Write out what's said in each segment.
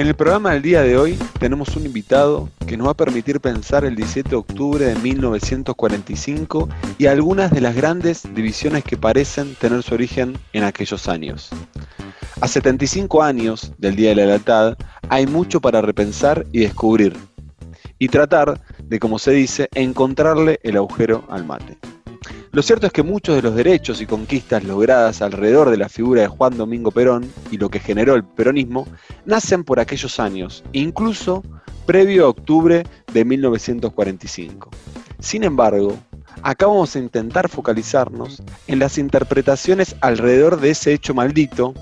En el programa del día de hoy tenemos un invitado que nos va a permitir pensar el 17 de octubre de 1945 y algunas de las grandes divisiones que parecen tener su origen en aquellos años. A 75 años del Día de la Lealtad hay mucho para repensar y descubrir, y tratar de, como se dice, encontrarle el agujero al mate. Lo cierto es que muchos de los derechos y conquistas logradas alrededor de la figura de Juan Domingo Perón y lo que generó el peronismo nacen por aquellos años, incluso previo a octubre de 1945. Sin embargo, acá vamos a intentar focalizarnos en las interpretaciones alrededor de ese hecho maldito,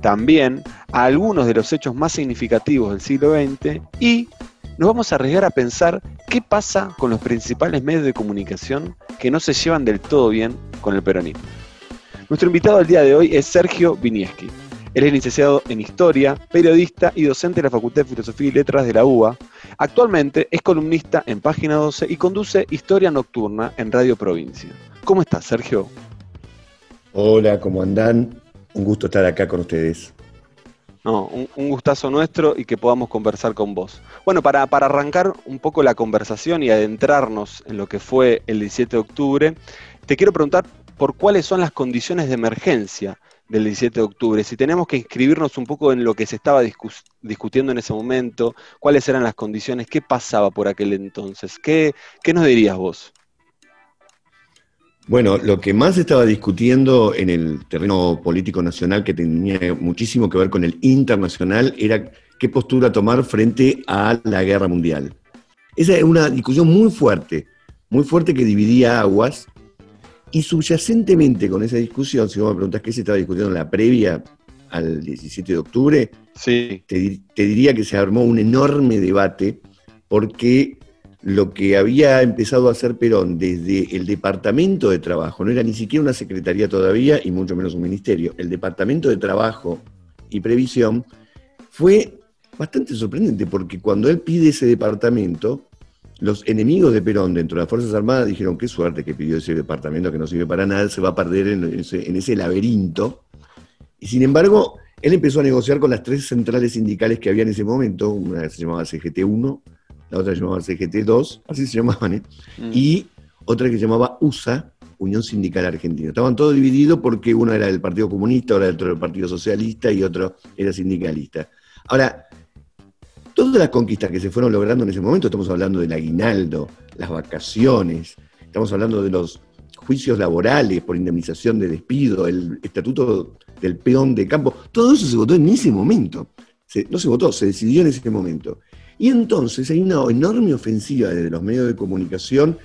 también a algunos de los hechos más significativos del siglo XX y nos vamos a arriesgar a pensar qué pasa con los principales medios de comunicación que no se llevan del todo bien con el peronismo. Nuestro invitado al día de hoy es Sergio Vinieski. Él es licenciado en Historia, periodista y docente de la Facultad de Filosofía y Letras de la UBA. Actualmente es columnista en Página 12 y conduce Historia Nocturna en Radio Provincia. ¿Cómo estás, Sergio? Hola, ¿cómo andan? Un gusto estar acá con ustedes. No, un, gustazo nuestro y que podamos conversar con vos. Bueno, para, para, arrancar un poco la conversación y adentrarnos en lo que fue el 17 de octubre, te quiero preguntar por cuáles son las condiciones de emergencia del 17 de octubre, si tenemos que inscribirnos un poco en lo que se estaba discutiendo en ese momento, cuáles eran las condiciones, qué pasaba por aquel entonces, qué, qué nos dirías vos. Bueno, lo que más estaba discutiendo en el terreno político nacional, que tenía muchísimo que ver con el internacional, era qué postura tomar frente a la guerra mundial. Esa es una discusión muy fuerte, muy fuerte que dividía aguas, y subyacentemente con esa discusión, si vos me preguntás qué se estaba discutiendo en la previa al 17 de octubre, sí. te, te diría que se armó un enorme debate porque lo que había empezado a hacer Perón desde el Departamento de Trabajo, no era ni siquiera una secretaría todavía y mucho menos un ministerio, el Departamento de Trabajo y Previsión, fue bastante sorprendente porque cuando él pide ese departamento, los enemigos de Perón dentro de las Fuerzas Armadas dijeron, qué suerte que pidió ese departamento que no sirve para nada, se va a perder en ese, en ese laberinto. Y sin embargo, él empezó a negociar con las tres centrales sindicales que había en ese momento, una se llamaba CGT-1, la otra se llamaba CGT2, así se llamaban, ¿eh? Mm. y otra que se llamaba USA, Unión Sindical Argentina. Estaban todos divididos porque uno era del Partido Comunista, otro era del Partido Socialista y otro era sindicalista. Ahora, todas las conquistas que se fueron logrando en ese momento, estamos hablando del aguinaldo, las vacaciones, estamos hablando de los juicios laborales por indemnización de despido, el estatuto del peón de campo, todo eso se votó en ese momento. no se votó, se decidió en ese momento. Y entonces hay una enorme ofensiva desde los medios de comunicación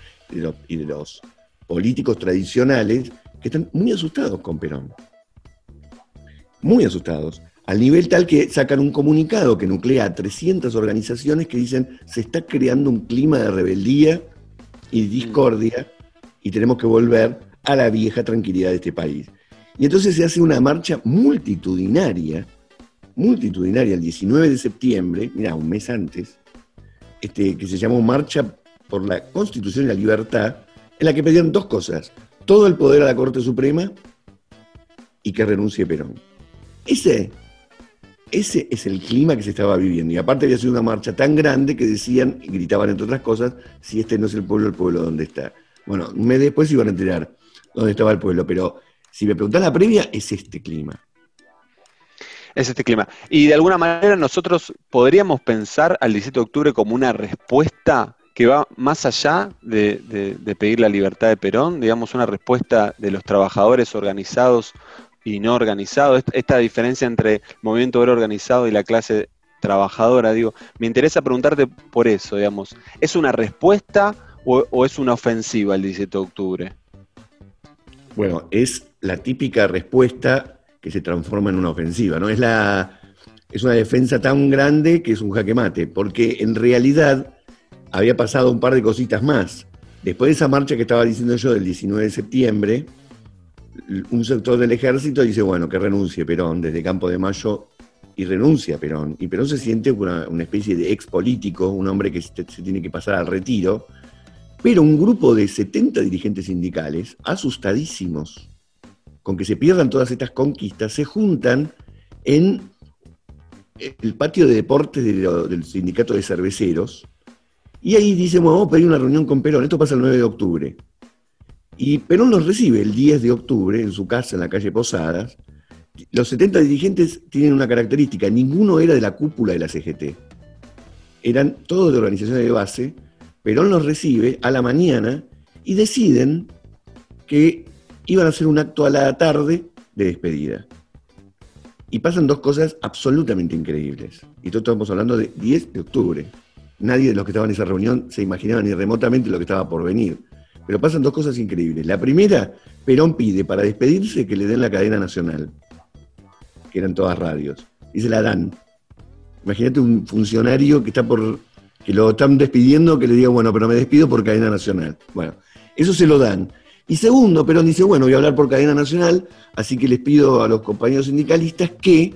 y de los, políticos tradicionales que están muy asustados con Perón. Muy asustados. Al nivel tal que sacan un comunicado que nuclea a 300 organizaciones que dicen se está creando un clima de rebeldía y discordia y tenemos que volver a la vieja tranquilidad de este país. Y entonces se hace una marcha multitudinaria multitudinaria el 19 de septiembre, mira, un mes antes, este, que se llamó Marcha por la Constitución y la Libertad, en la que pedían dos cosas, todo el poder a la Corte Suprema y que renuncie Perón. Ese, ese es el clima que se estaba viviendo. Y aparte había sido una marcha tan grande que decían, y gritaban entre otras cosas, si este no es el pueblo, el pueblo dónde está. Bueno, un mes después iban a enterar dónde estaba el pueblo, pero si me preguntás la previa, es este clima es este clima. Y de alguna manera nosotros podríamos pensar al 17 de octubre como una respuesta que va más allá de, pedir la libertad de Perón, digamos, una respuesta de los trabajadores organizados y no organizados, esta diferencia entre el movimiento obrero organizado y la clase trabajadora, digo, me interesa preguntarte por eso, digamos, ¿es una respuesta o, o es una ofensiva el 17 de octubre? Bueno, es la típica respuesta que se transforma en una ofensiva. ¿no? Es, la, es una defensa tan grande que es un jaque mate, porque en realidad había pasado un par de cositas más. Después de esa marcha que estaba diciendo yo del 19 de septiembre, un sector del ejército dice, bueno, que renuncie Perón desde Campo de Mayo y renuncia Perón. Y Perón se siente una, una especie de ex político, un hombre que se, se tiene que pasar al retiro. Pero un grupo de 70 dirigentes sindicales, asustadísimos, con que se pierdan todas estas conquistas, se juntan en, el patio de deportes del sindicato de cerveceros, y ahí dice, bueno, vamos a pedir una reunión con Perón, esto pasa el 9 de octubre. Y Perón los recibe el 10 de octubre en su casa en la calle Posadas. Los 70 dirigentes tienen una característica, ninguno era de la cúpula de la CGT. Eran todos de organizaciones de base. Perón los recibe a la mañana y deciden que iban a hacer un acto a la tarde de despedida. Y pasan dos cosas absolutamente increíbles. Y todos estamos hablando de 10 de octubre. Nadie de los que estaban en esa reunión se imaginaba ni remotamente lo que estaba por venir. Pero pasan dos cosas increíbles. La primera, Perón pide para despedirse que le den la cadena nacional, que eran todas radios. Y se la dan. Imagínate un funcionario que está por que lo están despidiendo, que le diga, bueno, pero me despido por cadena nacional. Bueno, eso se lo dan. Y segundo, Perón dice, bueno, voy a hablar por cadena nacional, así que les pido a los compañeros sindicalistas que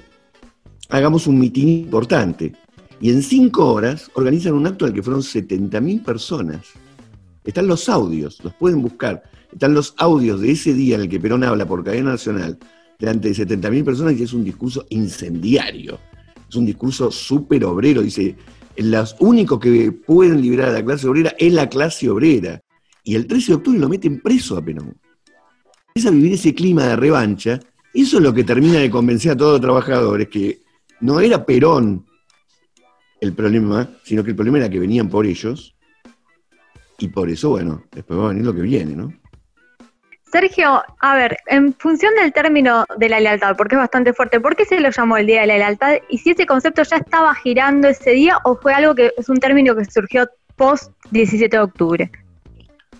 hagamos un mitin importante. Y en cinco horas organizan un acto al que fueron 70.000 personas. Están los audios, los pueden buscar. Están los audios de ese día en el que Perón habla por cadena nacional delante de 70.000 personas y es un discurso incendiario. Es un discurso súper obrero. Dice, los únicos que pueden liberar a la clase obrera es la clase obrera y el 13 de octubre lo meten preso a Perón. Empieza a vivir ese clima de revancha, eso es lo que termina de convencer a todos los trabajadores que no era Perón el problema, sino que el problema era que venían por ellos, y por eso, bueno, después va a venir lo que viene, ¿no? Sergio, a ver, en función del término de la lealtad, porque es bastante fuerte, ¿por qué se lo llamó el Día de la Lealtad? Y si ese concepto ya estaba girando ese día o fue algo que es un término que surgió post 17 de octubre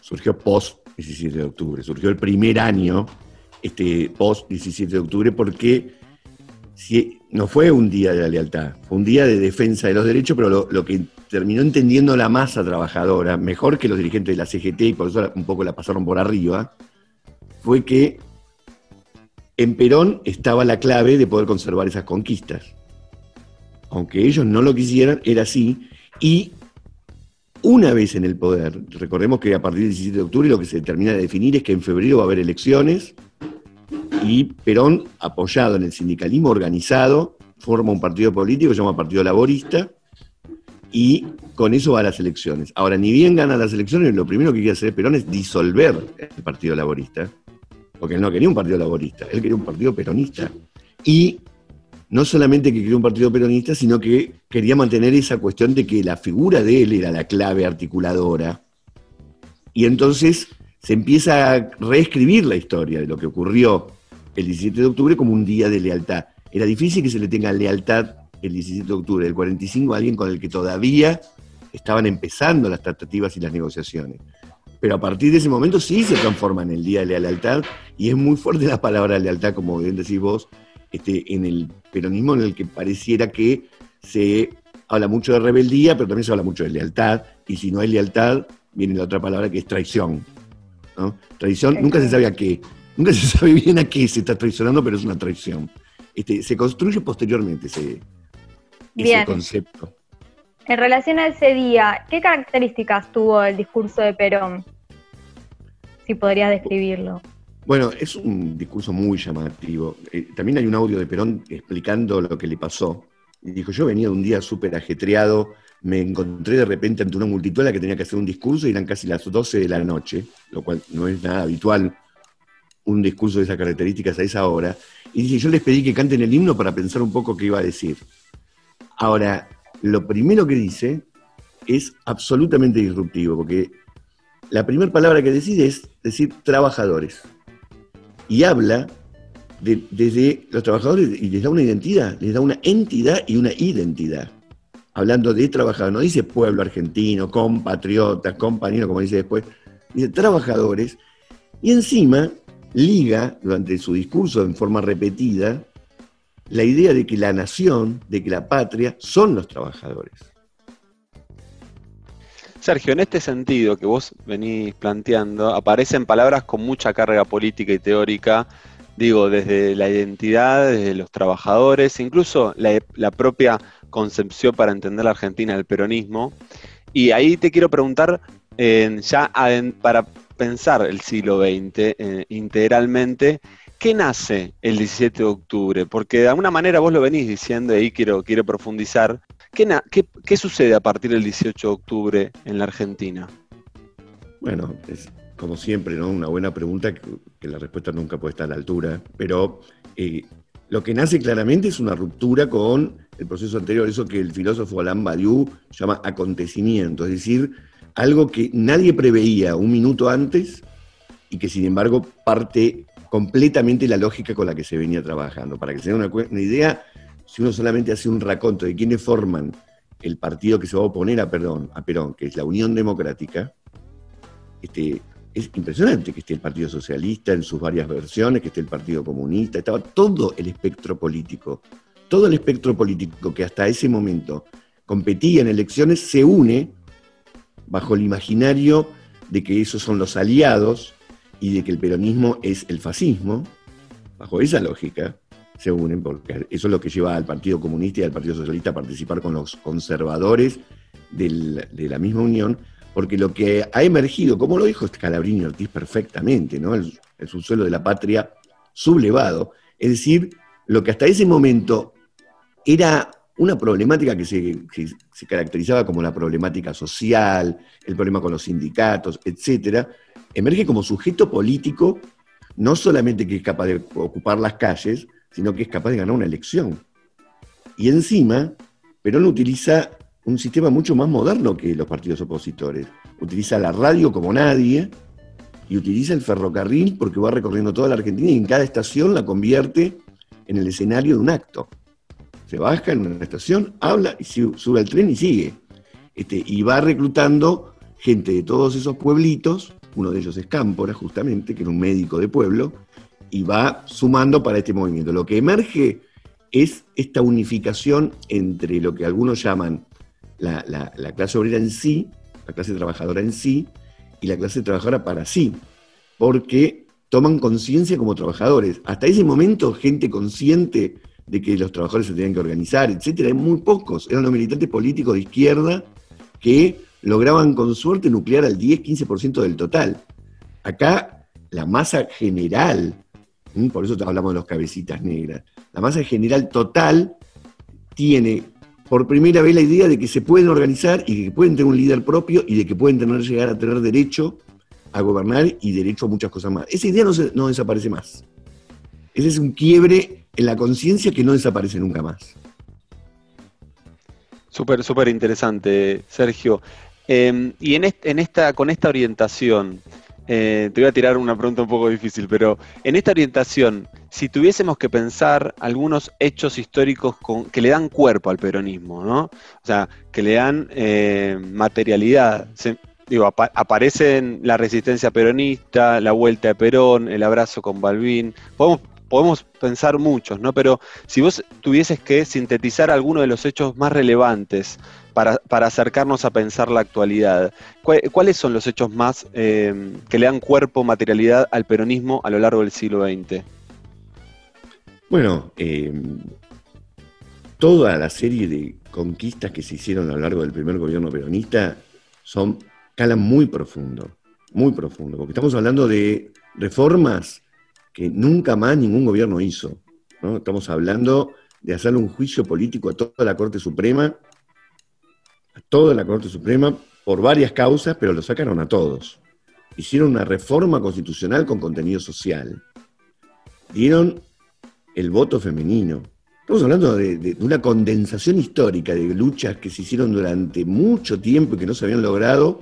surgió post 17 de octubre, surgió el primer año este, post 17 de octubre porque si, no fue un día de la lealtad, fue un día de defensa de los derechos, pero lo, que terminó entendiendo la masa trabajadora, mejor que los dirigentes de la CGT, y por eso un poco la pasaron por arriba, fue que en Perón estaba la clave de poder conservar esas conquistas. Aunque ellos no lo quisieran, era así, y una vez en el poder, recordemos que a partir del 17 de octubre lo que se termina de definir es que en febrero va a haber elecciones y Perón, apoyado en el sindicalismo organizado, forma un partido político que se llama Partido Laborista y con eso va a las elecciones. Ahora, ni bien gana las elecciones, lo primero que quiere hacer Perón es disolver el Partido Laborista, porque él no quería un partido laborista, él quería un partido peronista. Y no solamente que quería un partido peronista, sino que quería mantener esa cuestión de que la figura de él era la clave articuladora. Y entonces se empieza a reescribir la historia de lo que ocurrió el 17 de octubre como un día de lealtad. Era difícil que se le tenga lealtad el 17 de octubre del 45 a alguien con el que todavía estaban empezando las tratativas y las negociaciones. Pero a partir de ese momento sí se transforma en el Día de la Lealtad y es muy fuerte la palabra lealtad, como bien decís vos, este, en el peronismo en el que pareciera que se habla mucho de rebeldía, pero también se habla mucho de lealtad, y si no hay lealtad, viene la otra palabra que es traición. Traición, nunca se sabe a qué, nunca se sabe bien a qué se está traicionando, pero es una traición. Este, se construye posteriormente ese, ese concepto. En relación a ese día, ¿qué características tuvo el discurso de Perón? Si podrías describirlo. Bueno, es un discurso muy llamativo. Eh, también hay un audio de Perón explicando lo que le pasó. Y dijo, yo venía de un día súper ajetreado, me encontré de repente ante una multitud a la que tenía que hacer un discurso y eran casi las 12 de la noche, lo cual no es nada habitual un discurso de esas características a esa hora. Y dice, yo les pedí que canten el himno para pensar un poco qué iba a decir. Ahora, lo primero que dice es absolutamente disruptivo, porque la primera palabra que decide es decir trabajadores y habla desde los trabajadores y les da una identidad, les da una entidad y una identidad. Hablando de trabajadores, no dice pueblo argentino, compatriotas, compañeros, como dice después, dice trabajadores, y encima liga durante su discurso en forma repetida la idea de que la nación, de que la patria son los trabajadores. Sergio, en este sentido que vos venís planteando, aparecen palabras con mucha carga política y teórica, digo, desde la identidad, desde los trabajadores, incluso la, propia concepción para entender la Argentina del peronismo. Y ahí te quiero preguntar, ya para pensar el siglo XX eh, integralmente, ¿qué nace el 17 de octubre? Porque de alguna manera vos lo venís diciendo y ahí quiero, quiero profundizar. ¿Qué, sucede a partir del 18 de octubre en la Argentina? Bueno, es como siempre, ¿no? Una buena pregunta que, la respuesta nunca puede estar a la altura, pero eh, lo que nace claramente es una ruptura con el proceso anterior, eso que el filósofo Alain Badiou llama acontecimiento, es decir, algo que nadie preveía un minuto antes y que sin embargo parte completamente la lógica con la que se venía trabajando. Para que se den una, idea, si uno solamente hace un raconto de quiénes forman el partido que se va a oponer a, a Perón, que es la Unión Democrática, este, es impresionante que esté el Partido Socialista en sus varias versiones, que esté el Partido Comunista, estaba todo el espectro político, todo el espectro político que hasta ese momento competía en elecciones se une bajo el imaginario de que esos son los aliados y de que el peronismo es el fascismo, bajo esa lógica se unen, porque eso es lo que lleva al Partido Comunista y al Partido Socialista a participar con los conservadores de la misma unión, porque lo que ha emergido, como lo dijo Scalabrini Ortiz perfectamente, ¿no? el, el subsuelo de la patria sublevado, es decir, lo que hasta ese momento era una problemática que se, caracterizaba como la problemática social, el problema con los sindicatos, etcétera, emerge como sujeto político, no solamente que es capaz de ocupar las calles, sino que es capaz de ganar una elección. Y encima, Perón utiliza un sistema mucho más moderno que los partidos opositores. Utiliza la radio como nadie y utiliza el ferrocarril porque va recorriendo toda la Argentina y en cada estación la convierte en el escenario de un acto se baja en una estación, habla y sube al tren y sigue. Este, y va reclutando gente de todos esos pueblitos, uno de ellos es Cámpora, justamente, que era un médico de pueblo, y va sumando para este movimiento. Lo que emerge es esta unificación entre lo que algunos llaman la, la clase obrera en sí, la clase trabajadora en sí, y la clase trabajadora para sí, porque toman conciencia como trabajadores. Hasta ese momento, gente consciente de que los trabajadores se tenían que organizar, etcétera, hay muy pocos. Eran los militantes políticos de izquierda que lograban con suerte nuclear al 10-15% del total. Acá la masa general, por eso hablamos de los cabecitas negras, la masa general total tiene por primera vez la idea de que se pueden organizar y que pueden tener un líder propio y de que pueden tener, llegar a tener derecho a gobernar y derecho a muchas cosas más. Esa idea no, no desaparece más. Ese es un quiebre en la conciencia que no desaparece nunca más. Súper, súper interesante, Sergio. Em, y en, esta, con esta orientación, eh, te voy a tirar una pregunta un poco difícil, pero en esta orientación, si tuviésemos que pensar algunos hechos históricos que le dan cuerpo al peronismo, ¿no? O sea, que le dan eh, materialidad. digo, aparecen la resistencia peronista, la vuelta de Perón, el abrazo con Balbín. Podemos podemos pensar muchos, ¿no? Pero si vos tuvieses que sintetizar alguno de los hechos más relevantes para, acercarnos a pensar la actualidad, ¿cuáles son los hechos más eh, que le dan cuerpo, materialidad al peronismo a lo largo del siglo XX? Bueno, eh, toda la serie de conquistas que se hicieron a lo largo del primer gobierno peronista son calan muy profundo, muy profundo, porque estamos hablando de reformas que nunca más ningún gobierno hizo. Estamos hablando de hacerle un juicio político a toda la Corte Suprema, a toda la Corte Suprema, por varias causas, pero lo sacaron a todos. Hicieron una reforma constitucional con contenido social. Dieron el voto femenino. Estamos hablando de, de, una condensación histórica de luchas que se hicieron durante mucho tiempo y que no se habían logrado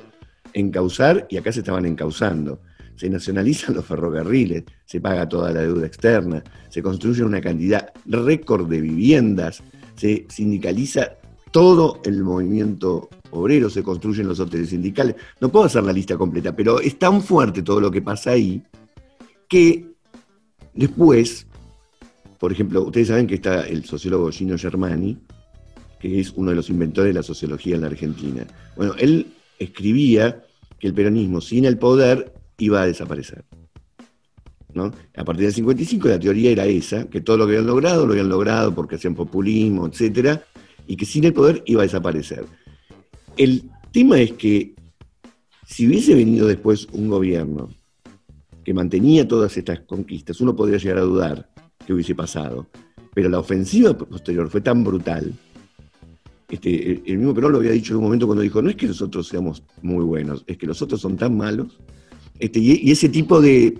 encauzar y acá se estaban encauzando se nacionalizan los ferrocarriles, se paga toda la deuda externa, se construye una cantidad récord de viviendas, se sindicaliza todo el movimiento obrero, se construyen los hoteles sindicales. No puedo hacer la lista completa, pero es tan fuerte todo lo que pasa ahí que después, por ejemplo, ustedes saben que está el sociólogo Gino Germani, que es uno de los inventores de la sociología en la Argentina. Bueno, él escribía que el peronismo sin el poder iba a desaparecer. ¿no? A partir del 55 la teoría era esa, que todo lo que habían logrado lo habían logrado porque hacían populismo, etcétera, y que sin el poder iba a desaparecer. El tema es que Si hubiese venido después un gobierno que mantenía todas estas conquistas, uno podría llegar a dudar que hubiese pasado. Pero la ofensiva posterior fue tan brutal. Este, el mismo Perón lo había dicho en un momento cuando dijo, no es que nosotros seamos muy buenos, es que los otros son tan malos. Este, y, ese tipo de,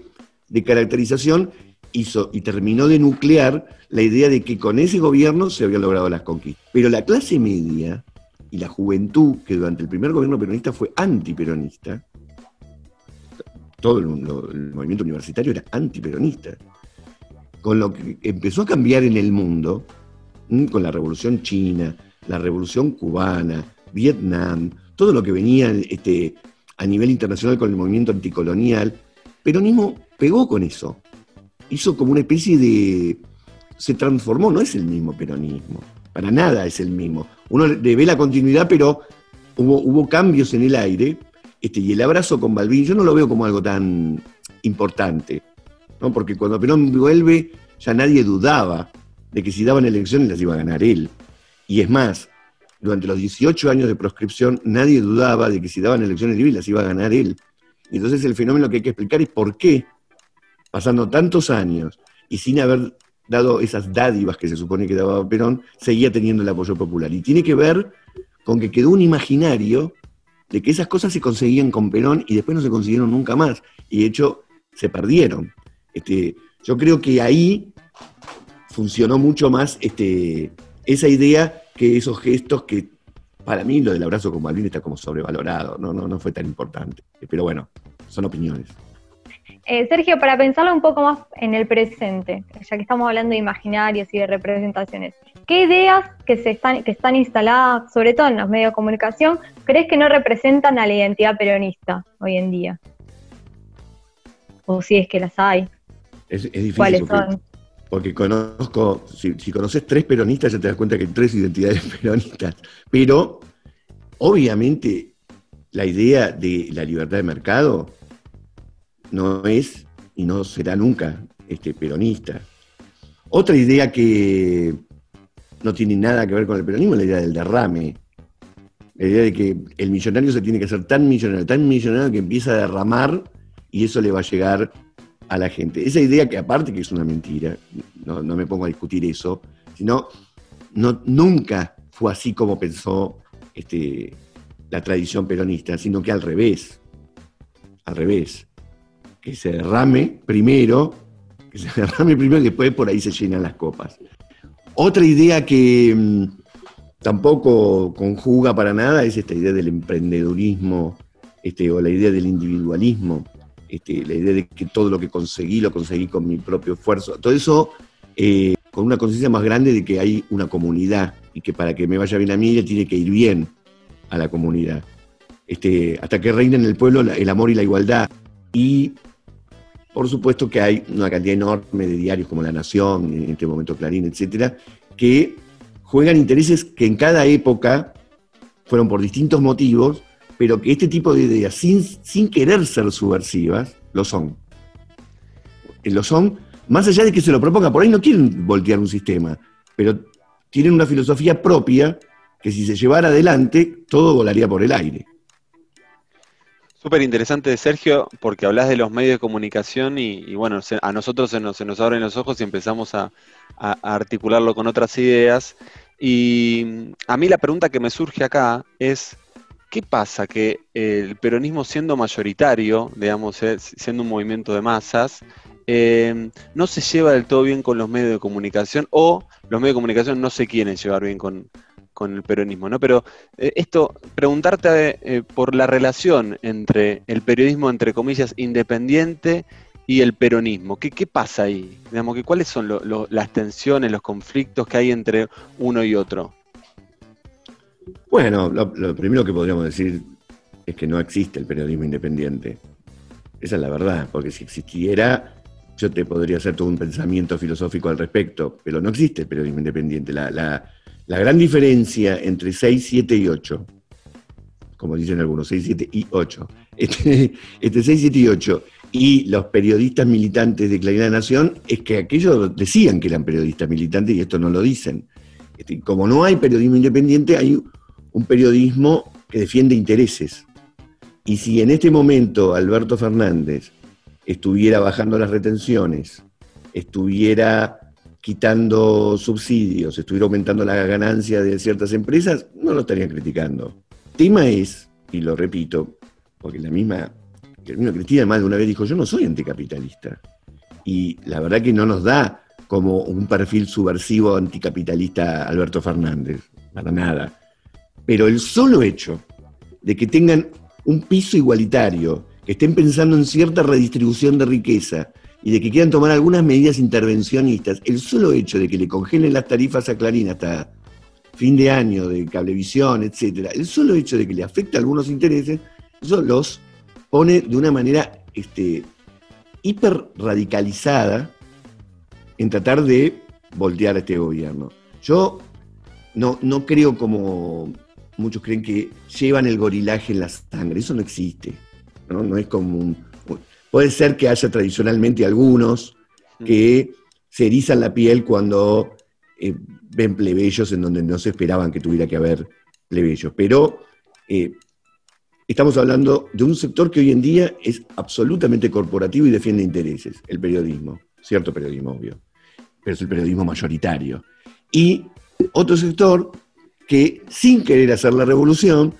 caracterización hizo y terminó de nuclear la idea de que con ese gobierno se habían logrado las conquistas. Pero la clase media y la juventud, que durante el primer gobierno peronista fue antiperonista, todo el, movimiento universitario era antiperonista, con lo que empezó a cambiar en el mundo, con la revolución china, la revolución cubana, Vietnam, todo lo que venía este, a nivel internacional con el movimiento anticolonial, peronismo pegó con eso hizo como una especie de... se transformó, no es el mismo peronismo, para nada es el mismo. Uno le ve la continuidad, pero hubo, cambios en el aire, este, y el abrazo con Balbín yo no lo veo como algo tan importante, ¿no? porque cuando Perón vuelve ya nadie dudaba de que si daban elecciones las iba a ganar él. Y es más, durante los 18 años de proscripción nadie dudaba de que si daban elecciones libres las iba a ganar él. Y entonces el fenómeno que hay que explicar es por qué pasando tantos años y sin haber dado esas dádivas que se supone que daba Perón, seguía teniendo el apoyo popular. Y tiene que ver con que quedó un imaginario de que esas cosas se conseguían con Perón y después no se consiguieron nunca más. Y de hecho se perdieron. Este, yo creo que ahí funcionó mucho más este, esa idea que esos gestos que para mí lo del abrazo con Malvin está como sobrevalorado, no, no, no fue tan importante. Pero bueno, son opiniones. Eh, Sergio, para pensarlo un poco más en el presente, ya que estamos hablando de imaginarios y de representaciones, ¿qué ideas que, se están, que están instaladas, sobre todo en los medios de comunicación, crees que no representan a la identidad peronista hoy en día? O si es que las hay. Es, difícil. ¿Cuáles son? Porque conozco, si, conoces tres peronistas ya te das cuenta que hay tres identidades peronistas. Pero, obviamente, la idea de la libertad de mercado no es y no será nunca este, peronista. Otra idea que no tiene nada que ver con el peronismo es la idea del derrame. La idea de que el millonario se tiene que hacer tan millonario, tan millonario que empieza a derramar y eso le va a llegar a la gente. Esa idea que aparte que es una mentira, no, me pongo a discutir eso, sino no, nunca fue así como pensó este, la tradición peronista, sino que al revés, al revés que se derrame primero, que se derrame primero y después por ahí se llenan las copas. Otra idea que mm, tampoco conjuga para nada es esta idea del emprendedurismo este, o la idea del individualismo, este, la idea de que todo lo que conseguí lo conseguí con mi propio esfuerzo. Todo eso eh, con una conciencia más grande de que hay una comunidad y que para que me vaya bien a mí tiene que ir bien a la comunidad. Este, hasta que reine en el pueblo el amor y la igualdad. Y por supuesto que hay una cantidad enorme de diarios como La Nación, en este momento Clarín, etcétera, que juegan intereses que en cada época fueron por distintos motivos, pero que este tipo de ideas, sin, sin querer ser subversivas, lo son. Lo son, más allá de que se lo proponga, por ahí no quieren voltear un sistema, pero tienen una filosofía propia que si se llevara adelante, todo volaría por el aire. Súper interesante, Sergio, porque hablas de los medios de comunicación y, bueno, a nosotros se nos, se nos, abren los ojos y empezamos a, articularlo con otras ideas. Y a mí la pregunta que me surge acá es, ¿qué pasa que el peronismo siendo mayoritario, digamos, eh, siendo un movimiento de masas, eh, no se lleva del todo bien con los medios de comunicación o los medios de comunicación no se quieren llevar bien con, con el peronismo, ¿no? Pero eh, esto, preguntarte eh, por la relación entre el periodismo, entre comillas, independiente y el peronismo. ¿Qué, qué pasa ahí? Digamos, ¿Cuáles son las tensiones, los conflictos que hay entre uno y otro? Bueno, lo, primero que podríamos decir es que no existe el periodismo independiente. Esa es la verdad, porque si existiera, yo te podría hacer todo un pensamiento filosófico al respecto, pero no existe el periodismo independiente. La, la, la gran diferencia entre 6, 7 y 8, como dicen algunos, 6, 7 y 8, este, este 6, 7 y 8, y los periodistas militantes de Claridad Nación, es que aquellos decían que eran periodistas militantes y esto no lo dicen. Este, como no hay periodismo independiente, hay un periodismo que defiende intereses. Y si en este momento Alberto Fernández estuviera bajando las retenciones, estuviera quitando subsidios, estuviera aumentando la ganancia de ciertas empresas, no lo estarían criticando. Tema es, y lo repito, porque la misma, la misma Cristina más de una vez dijo, yo no soy anticapitalista. Y la verdad que no nos da como un perfil subversivo anticapitalista Alberto Fernández, para nada. Pero el solo hecho de que tengan un piso igualitario, que estén pensando en cierta redistribución de riqueza y de que quieran tomar algunas medidas intervencionistas, el solo hecho de que le congelen las tarifas a Clarín hasta fin de año de cablevisión, etcétera, el solo hecho de que le afecta a algunos intereses, eso los pone de una manera este, hiper radicalizada en tratar de voltear a este gobierno. Yo no, no creo como muchos creen que llevan el gorilaje en la sangre. Eso no existe. No, no es como Puede ser que haya tradicionalmente algunos que se erizan la piel cuando eh, ven plebeyos en donde no se esperaban que tuviera que haber plebeyos. Pero eh, estamos hablando de un sector que hoy en día es absolutamente corporativo y defiende intereses, el periodismo, cierto periodismo, obvio, pero es el periodismo mayoritario. Y otro sector que, sin querer hacer la revolución,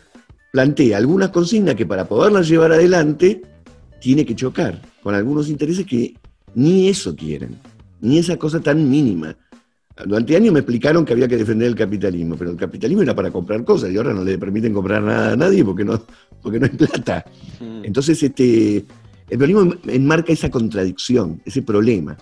plantea algunas consignas que para poderlas llevar adelante tiene que chocar con algunos intereses que ni eso quieren, ni esa cosa tan mínima. Durante años me explicaron que había que defender el capitalismo, pero el capitalismo era para comprar cosas y ahora no le permiten comprar nada a nadie porque no, porque no hay plata. Hmm. Entonces, este, el periodismo enmarca esa contradicción, ese problema.